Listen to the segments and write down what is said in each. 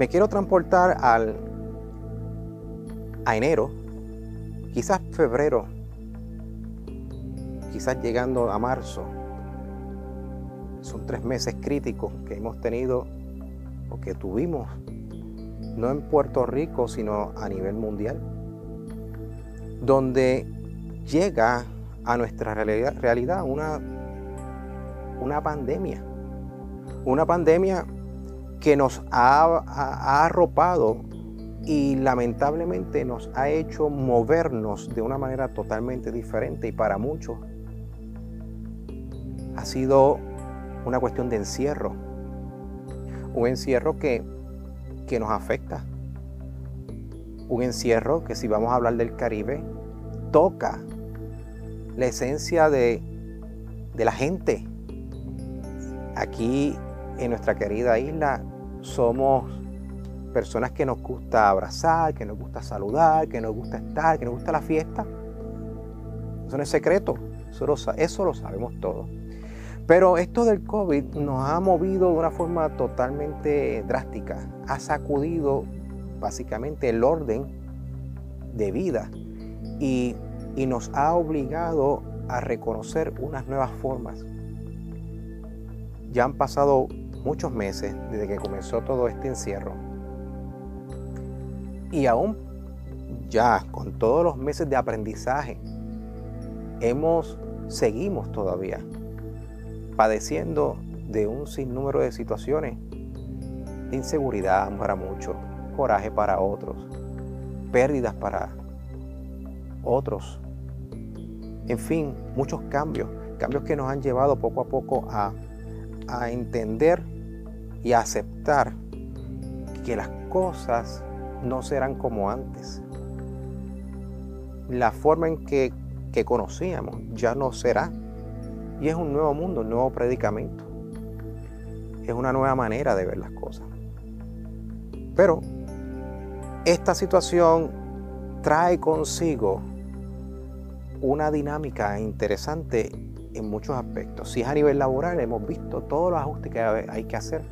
Me quiero transportar al, a enero, quizás febrero, quizás llegando a marzo. Son tres meses críticos que hemos tenido o que tuvimos, no en Puerto Rico, sino a nivel mundial, donde llega a nuestra realidad, una, una pandemia. Una pandemia que nos ha, arropado y lamentablemente nos ha hecho movernos de una manera totalmente diferente y para muchos ha sido una cuestión de encierro. Un encierro que, que nos afecta. Un encierro que si vamos a hablar del Caribe, toca la esencia de, la gente. Aquí en nuestra querida isla somos personas que nos gusta abrazar, que nos gusta saludar, que nos gusta estar, que nos gusta la fiesta. Eso no es secreto, eso lo, sabemos todos. Pero esto del COVID nos ha movido de una forma totalmente drástica, ha sacudido básicamente el orden de vida y y nos ha obligado a reconocer unas nuevas formas. Ya han pasado muchos meses desde que comenzó todo este encierro. Y aún ya con todos los meses de aprendizaje, hemos, seguimos todavía padeciendo de un sinnúmero de situaciones inseguridad para muchos, coraje para otros, pérdidas para otros. En fin, muchos cambios, cambios que nos han llevado poco a poco a, entender y a aceptar que las cosas no serán como antes. La forma en que, que conocíamos ya no será. Y es un nuevo mundo, un nuevo predicamento. Es una nueva manera de ver las cosas. Pero esta situación trae consigo una dinámica interesante en muchos aspectos. Si es a nivel laboral, hemos visto todos los ajustes que hay que hacer.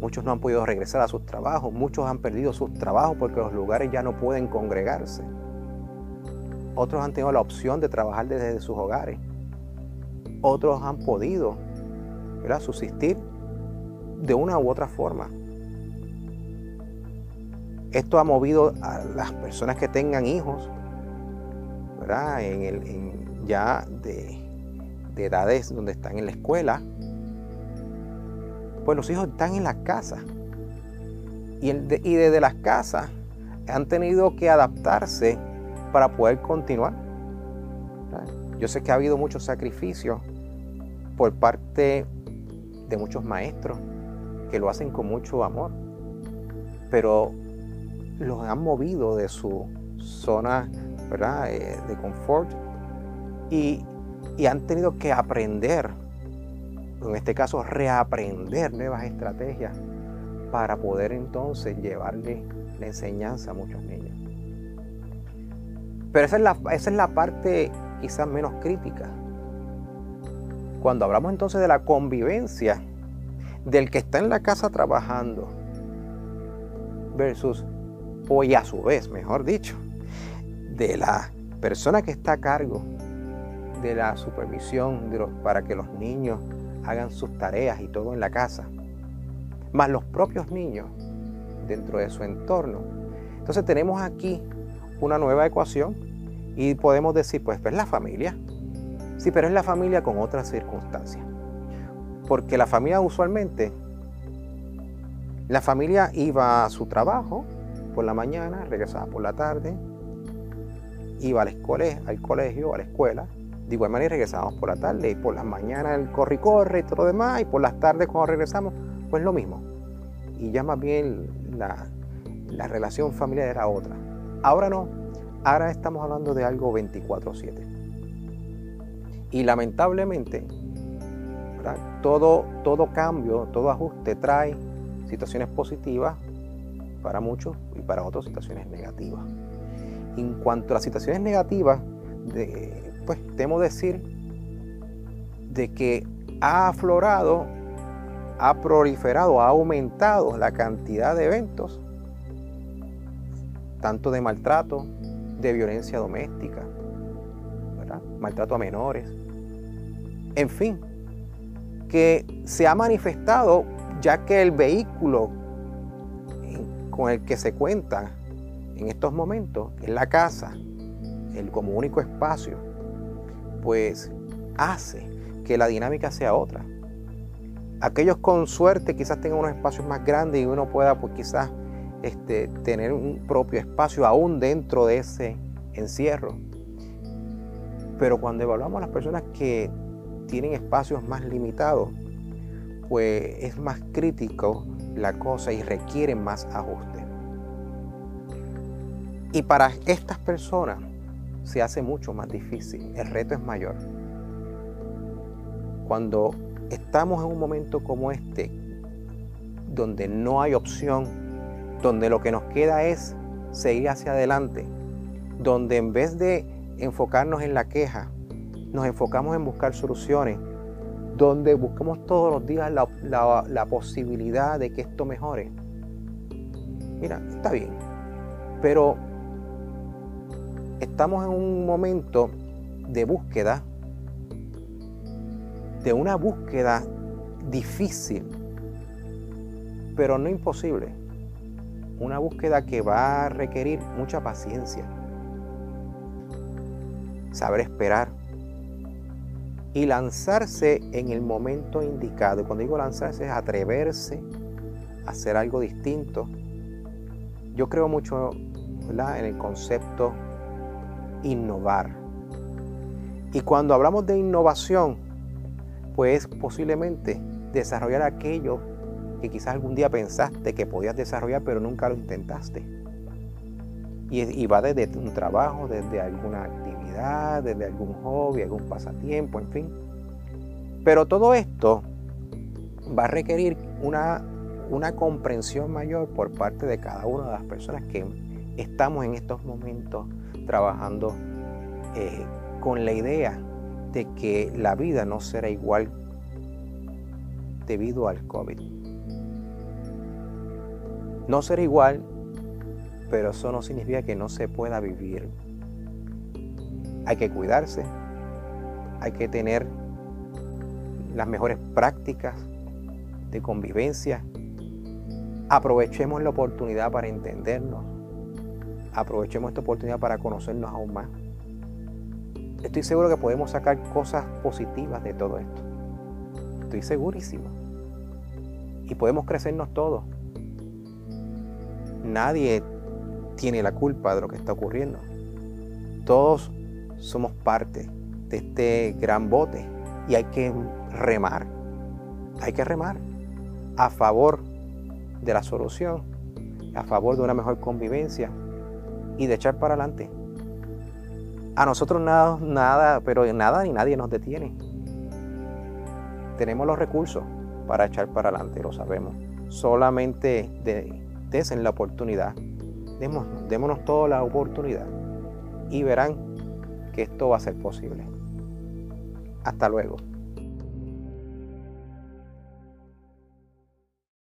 Muchos no han podido regresar a sus trabajos, muchos han perdido sus trabajos porque los lugares ya no pueden congregarse. Otros han tenido la opción de trabajar desde sus hogares. Otros han podido subsistir de una u otra forma. Esto ha movido a las personas que tengan hijos en el, ya de, edades donde están en la escuela, pues los hijos están en la casa. Y, y desde las casas han tenido que adaptarse para poder continuar. Yo sé que ha habido muchos sacrificios por parte de muchos maestros que lo hacen con mucho amor, pero los han movido de su zona eh, de confort y, han tenido que aprender, en este caso reaprender nuevas estrategias para poder entonces llevarle la enseñanza a muchos niños. Pero esa es la, esa es la parte quizás menos crítica. Cuando hablamos entonces de la convivencia del que está en la casa trabajando versus, o y a su vez, mejor dicho, de la persona que está a cargo de la supervisión para que los niños hagan sus tareas y todo en la casa, más los propios niños dentro de su entorno. Entonces tenemos aquí una nueva ecuación y podemos decir, pues es la familia. Sí, pero es la familia con otras circunstancias. Porque la familia usualmente, la familia iba a su trabajo por la mañana, regresaba por la tarde, iba al, escuela, al colegio, a la escuela, de igual manera regresábamos por la tarde y por las mañanas el corre y corre y todo lo demás, y por las tardes cuando regresamos, pues lo mismo. Y ya más bien la, la relación familiar era otra. Ahora no, ahora estamos hablando de algo 24/7. Y lamentablemente, todo, todo cambio, todo ajuste trae situaciones positivas para muchos y para otros situaciones negativas. En cuanto a las situaciones negativas, pues temo decir de que ha aflorado ha proliferado, ha aumentado la cantidad de eventos, tanto de maltrato, de violencia doméstica, maltrato a menores, en fin, que se ha manifestado ya que el vehículo con el que se cuenta en estos momentos es la casa, el como único espacio, pues hace que la dinámica sea otra. Aquellos con suerte quizás tengan unos espacios más grandes y uno pueda pues quizás este, tener un propio espacio aún dentro de ese encierro. Pero cuando evaluamos a las personas que tienen espacios más limitados, pues es más crítico la cosa y requieren más ajuste. Y para estas personas se hace mucho más difícil, el reto es mayor. Cuando estamos en un momento como este, donde no hay opción, donde lo que nos queda es seguir hacia adelante, donde en vez de enfocarnos en la queja, nos enfocamos en buscar soluciones, donde buscamos todos los días la, posibilidad de que esto mejore. Mira, está bien, pero estamos en un momento de búsqueda, de una búsqueda difícil, pero no imposible. Una búsqueda que va a requerir mucha paciencia, saber esperar y lanzarse en el momento indicado. Y cuando digo lanzarse es atreverse a hacer algo distinto. Yo creo mucho en el concepto innovar. Y cuando hablamos de innovación, pues posiblemente desarrollar aquello que quizás algún día pensaste que podías desarrollar, pero nunca lo intentaste. Y, y va desde un trabajo, desde alguna actividad, desde algún hobby, algún pasatiempo, en fin. Pero todo esto va a requerir una, una comprensión mayor por parte de cada una de las personas que estamos en estos momentos trabajando eh, con la idea de que la vida no será igual debido al COVID. No será igual, pero eso no significa que no se pueda vivir. Hay que cuidarse, hay que tener las mejores prácticas de convivencia. Aprovechemos la oportunidad para entendernos, aprovechemos esta oportunidad para conocernos aún más. Estoy seguro que podemos sacar cosas positivas de todo esto. Estoy segurísimo. Y podemos crecernos todos. Nadie tiene la culpa de lo que está ocurriendo. Todos somos parte de este gran bote y hay que remar. Hay que remar a favor de la solución, a favor de una mejor convivencia, y de echar para adelante. A nosotros nada, nada, pero nada ni nadie nos detiene. Tenemos los recursos para echar para adelante, lo sabemos. Solamente de, desen la oportunidad. Démonos, démonos toda la oportunidad y verán que esto va a ser posible. Hasta luego.